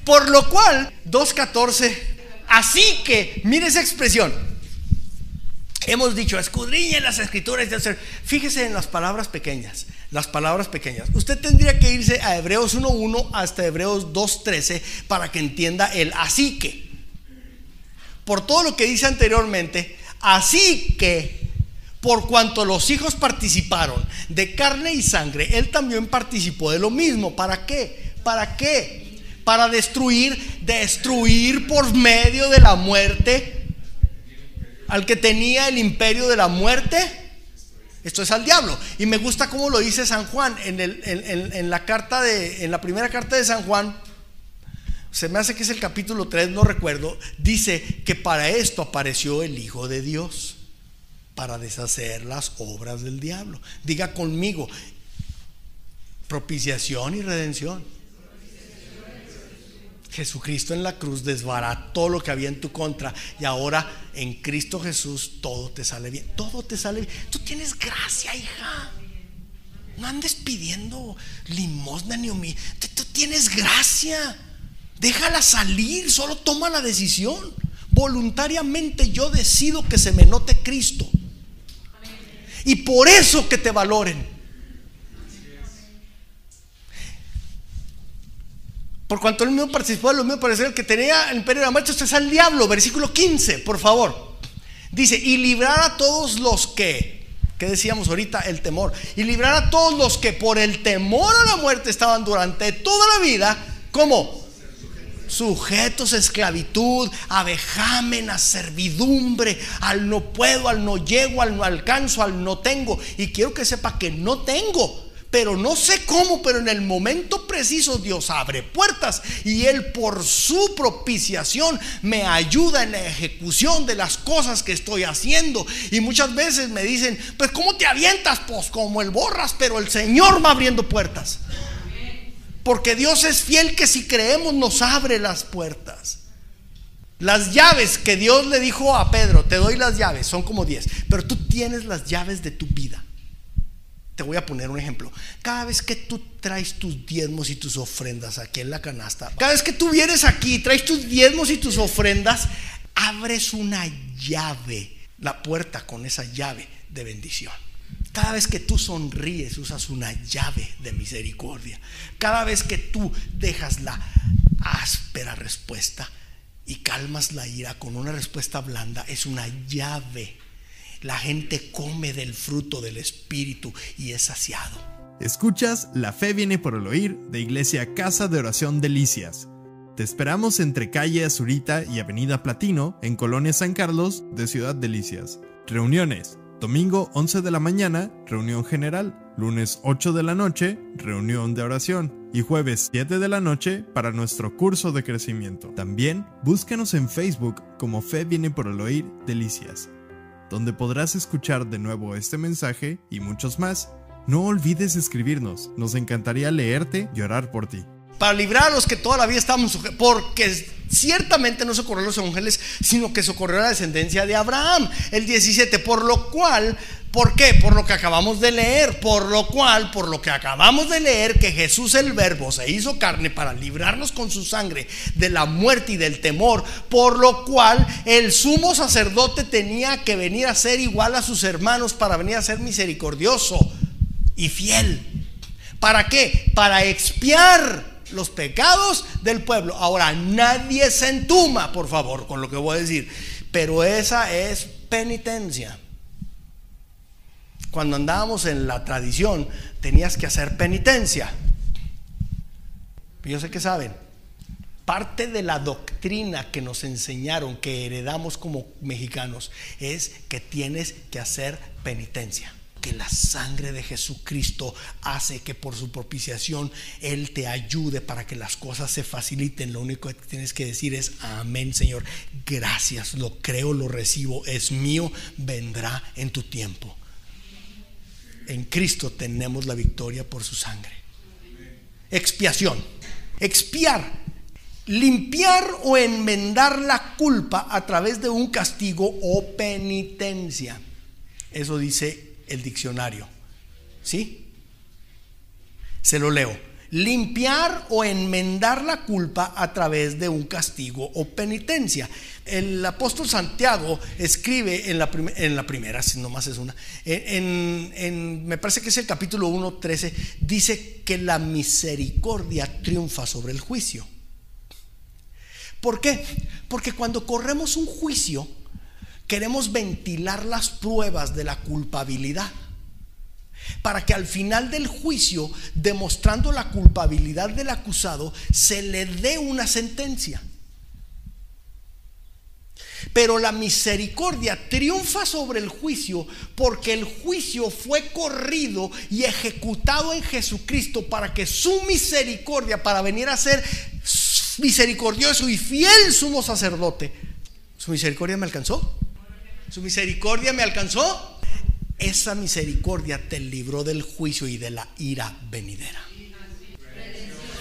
Por lo cual, 2.14, así que, mire esa expresión. Hemos dicho, escudriñen las escrituras. Fíjese en las palabras pequeñas las palabras pequeñas. Usted tendría que irse a Hebreos 1.1 hasta Hebreos 2.13 para que entienda el así que. Por todo lo que dice anteriormente, así que, por cuanto los hijos participaron de carne y sangre, él también participó de lo mismo. ¿Para qué? ¿Para qué? Para destruir, destruir por medio de la muerte al que tenía el imperio de la muerte esto es al diablo. Y me gusta cómo lo dice San Juan en, la carta de, la primera carta de San Juan. Se me hace que es el capítulo 3, no recuerdo. Dice que para esto apareció el Hijo de Dios. Para deshacer las obras del diablo. Diga conmigo, propiciación y redención. Jesucristo en la cruz desbarató lo que había en tu contra y ahora en Cristo Jesús todo te sale bien. Todo te sale bien. Tú tienes gracia, hija. No andes pidiendo limosna ni humildad. Tú tienes gracia. Déjala salir, solo toma la decisión. Voluntariamente yo decido que se me note Cristo. Y por eso que te valoren. Por cuanto él mismo participó de lo mismo, parecer el que tenía el imperio de la muerte, usted es al diablo. Versículo 15, por favor. Dice, y librar a todos los que, que decíamos ahorita, el temor, y librar a todos los que por el temor a la muerte estaban durante toda la vida, como sujetos a esclavitud, a vejamen, a servidumbre, al no puedo, al no llego, al no alcanzo, al no tengo. Y quiero que sepa que no tengo pero no sé cómo, pero en el momento preciso Dios abre puertas y Él por su propiciación me ayuda en la ejecución de las cosas que estoy haciendo. Y muchas veces me dicen, pues ¿cómo te avientas? Pues como el borras, pero el Señor va abriendo puertas. Porque Dios es fiel que si creemos nos abre las puertas. Las llaves que Dios le dijo a Pedro, te doy las llaves, son como 10, pero tú tienes las llaves de tu vida. Te voy a poner un ejemplo. Cada vez que tú traes tus diezmos y tus ofrendas aquí en la canasta, cada vez que tú vienes aquí, traes tus diezmos y tus ofrendas, abres una llave, la puerta con esa llave de bendición. Cada vez que tú sonríes, usas una llave de misericordia. Cada vez que tú dejas la áspera respuesta y calmas la ira con una respuesta blanda, es una llave la gente come del fruto del Espíritu y es saciado. Escuchas La fe viene por el oír de Iglesia Casa de Oración Delicias. Te esperamos entre calle Azurita y Avenida Platino, en Colonia San Carlos, de Ciudad Delicias. Reuniones, Domingo 11 de la mañana, reunión general. Lunes 8 de la noche, reunión de oración. Y jueves 7 de la noche para nuestro curso de crecimiento. También búscanos en Facebook como Fe viene por el oír Delicias, donde podrás escuchar de nuevo este mensaje y muchos más. No olvides escribirnos, nos encantaría leerte y orar por ti para librar a los que toda la vida estamos porque ciertamente no socorrió a los ángeles, sino que socorrió a la descendencia de Abraham. El 17, por lo cual, ¿por qué? Por lo que acabamos de leer, por lo cual, por lo que acabamos de leer, que Jesús el Verbo se hizo carne para librarnos con su sangre de la muerte y del temor, por lo cual el sumo sacerdote tenía que venir a ser igual a sus hermanos para venir a ser misericordioso y fiel. ¿Para qué? Para expiar los pecados del pueblo. Ahora, nadie se entuma, por favor, con lo que voy a decir. Pero esa es penitencia. Cuando andábamos en la tradición, tenías que hacer penitencia. Yo sé que saben. Parte de la doctrina que nos enseñaron, que heredamos como mexicanos, es que tienes que hacer penitencia que la sangre de Jesucristo hace que por su propiciación Él te ayude para que las cosas se faciliten. Lo único que tienes que decir es, amén Señor, gracias, lo creo, lo recibo, es mío, vendrá en tu tiempo. En Cristo tenemos la victoria por su sangre. Expiación. Expiar. Limpiar o enmendar la culpa a través de un castigo o penitencia. Eso dice el diccionario. ¿Sí? Se lo leo. Limpiar o enmendar la culpa a través de un castigo o penitencia. El apóstol Santiago escribe en la, primera, si nomás es una, en, me parece que es el capítulo 1, 13, dice que la misericordia triunfa sobre el juicio. ¿Por qué? Porque cuando corremos un juicio, queremos ventilar las pruebas de la culpabilidad. Para que al final del juicio, demostrando la culpabilidad del acusado, se le dé una sentencia. Pero la misericordia triunfa sobre el juicio porque el juicio fue corrido y ejecutado en Jesucristo para que su misericordia, para venir a ser misericordioso y fiel sumo sacerdote, su misericordia me alcanzó. Su misericordia me alcanzó. Esa misericordia te libró del juicio y de la ira venidera.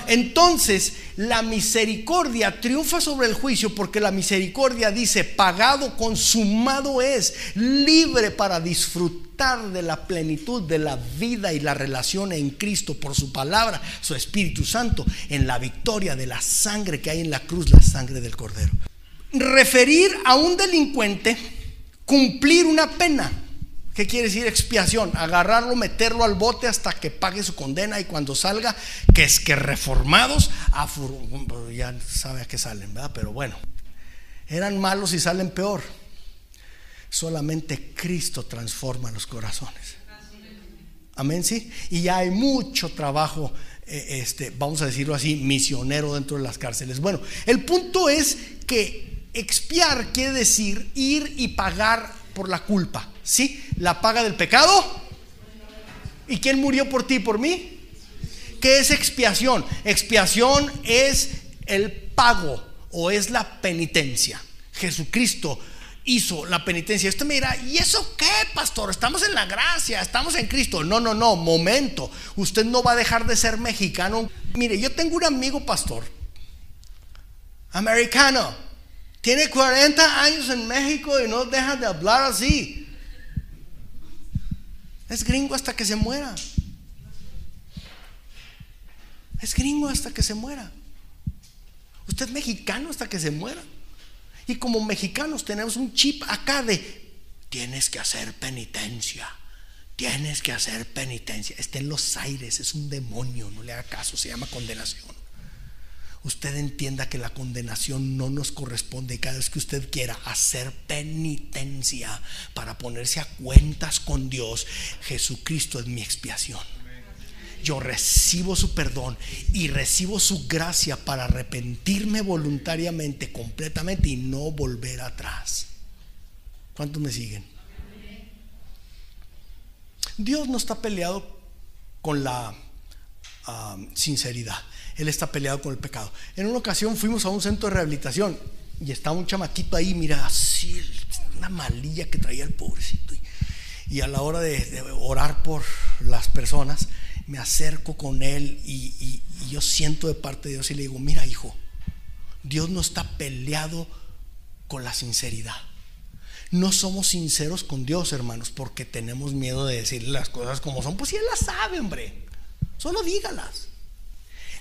Entonces, la misericordia triunfa sobre el juicio porque la misericordia dice, pagado, consumado es, libre para disfrutar de la plenitud de la vida y la relación en Cristo por su palabra, su Espíritu Santo, en la victoria de la sangre que hay en la cruz, la sangre del Cordero. Referir a un delincuente cumplir una pena. ¿Qué quiere decir expiación? Agarrarlo, meterlo al bote hasta que pague su condena y cuando salga, que es que reformados, a ya sabe a qué salen, ¿verdad? Pero bueno, eran malos y salen peor. Solamente Cristo transforma los corazones. Amén, sí. Y ya hay mucho trabajo, eh, este, vamos a decirlo así, misionero dentro de las cárceles. Bueno, el punto es que expiar quiere decir ir y pagar por la culpa. ¿Sí? La paga del pecado. ¿Y quién murió por ti por mí? ¿Qué es expiación? Expiación es el pago o es la penitencia. Jesucristo hizo la penitencia. Usted me dirá, ¿y eso qué, pastor? Estamos en la gracia, estamos en Cristo. No, no, no, momento. Usted no va a dejar de ser mexicano. Mire, yo tengo un amigo pastor, americano, tiene 40 años en México y no deja de hablar así. Es gringo hasta que se muera. Es gringo hasta que se muera. Usted es mexicano hasta que se muera. Y como mexicanos tenemos un chip acá de tienes que hacer penitencia. Tienes que hacer penitencia. Está en los aires, es un demonio, no le haga caso, se llama condenación usted entienda que la condenación no nos corresponde cada vez que usted quiera hacer penitencia para ponerse a cuentas con Dios, Jesucristo es mi expiación. Yo recibo su perdón y recibo su gracia para arrepentirme voluntariamente, completamente y no volver atrás. ¿Cuántos me siguen? Dios no está peleado con la ah, sinceridad. Él está peleado con el pecado. En una ocasión fuimos a un centro de rehabilitación y estaba un chamaquito ahí, mira, así, una malilla que traía el pobrecito. Y, a la hora de, orar por las personas, me acerco con él y, y yo siento de parte de Dios y le digo, mira hijo, Dios no está peleado con la sinceridad. No somos sinceros con Dios, hermanos, porque tenemos miedo de decirle las cosas como son. Pues si Él las sabe, hombre. Solo dígalas.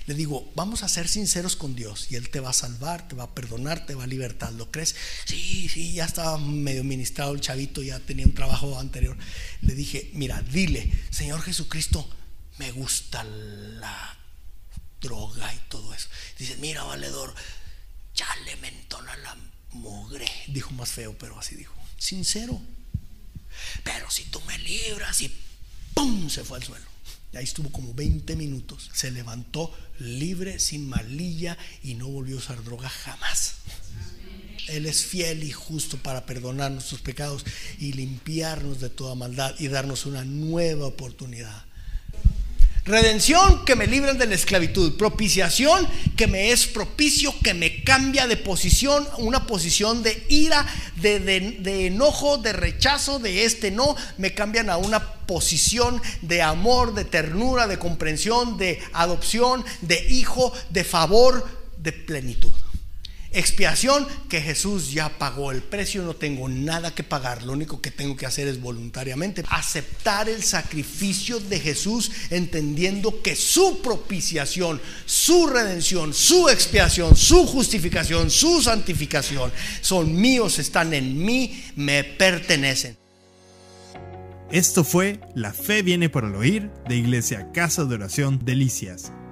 Le digo, vamos a ser sinceros con Dios y Él te va a salvar, te va a perdonar, te va a libertar. ¿Lo crees? Sí, sí, ya estaba medio ministrado el chavito, ya tenía un trabajo anterior. Le dije, mira, dile, Señor Jesucristo, me gusta la droga y todo eso. Dice, mira, valedor, ya le mentona la mugre. Dijo más feo, pero así dijo. Sincero. Pero si tú me libras y ¡pum! se fue al suelo. Y ahí estuvo como 20 minutos. Se levantó libre, sin malilla y no volvió a usar droga jamás. Él es fiel y justo para perdonar nuestros pecados y limpiarnos de toda maldad y darnos una nueva oportunidad. Redención que me libra de la esclavitud. Propiciación que me es propicio, que me cambia de posición, una posición de ira, de, de, enojo, de rechazo, de este no, me cambian a una posición de amor, de ternura, de comprensión, de adopción, de hijo, de favor, de plenitud. Expiación que Jesús ya pagó el precio, no tengo nada que pagar, lo único que tengo que hacer es voluntariamente aceptar el sacrificio de Jesús entendiendo que su propiciación, su redención, su expiación, su justificación, su santificación son míos, están en mí, me pertenecen. Esto fue La fe viene por el oír de Iglesia Casa de Oración Delicias.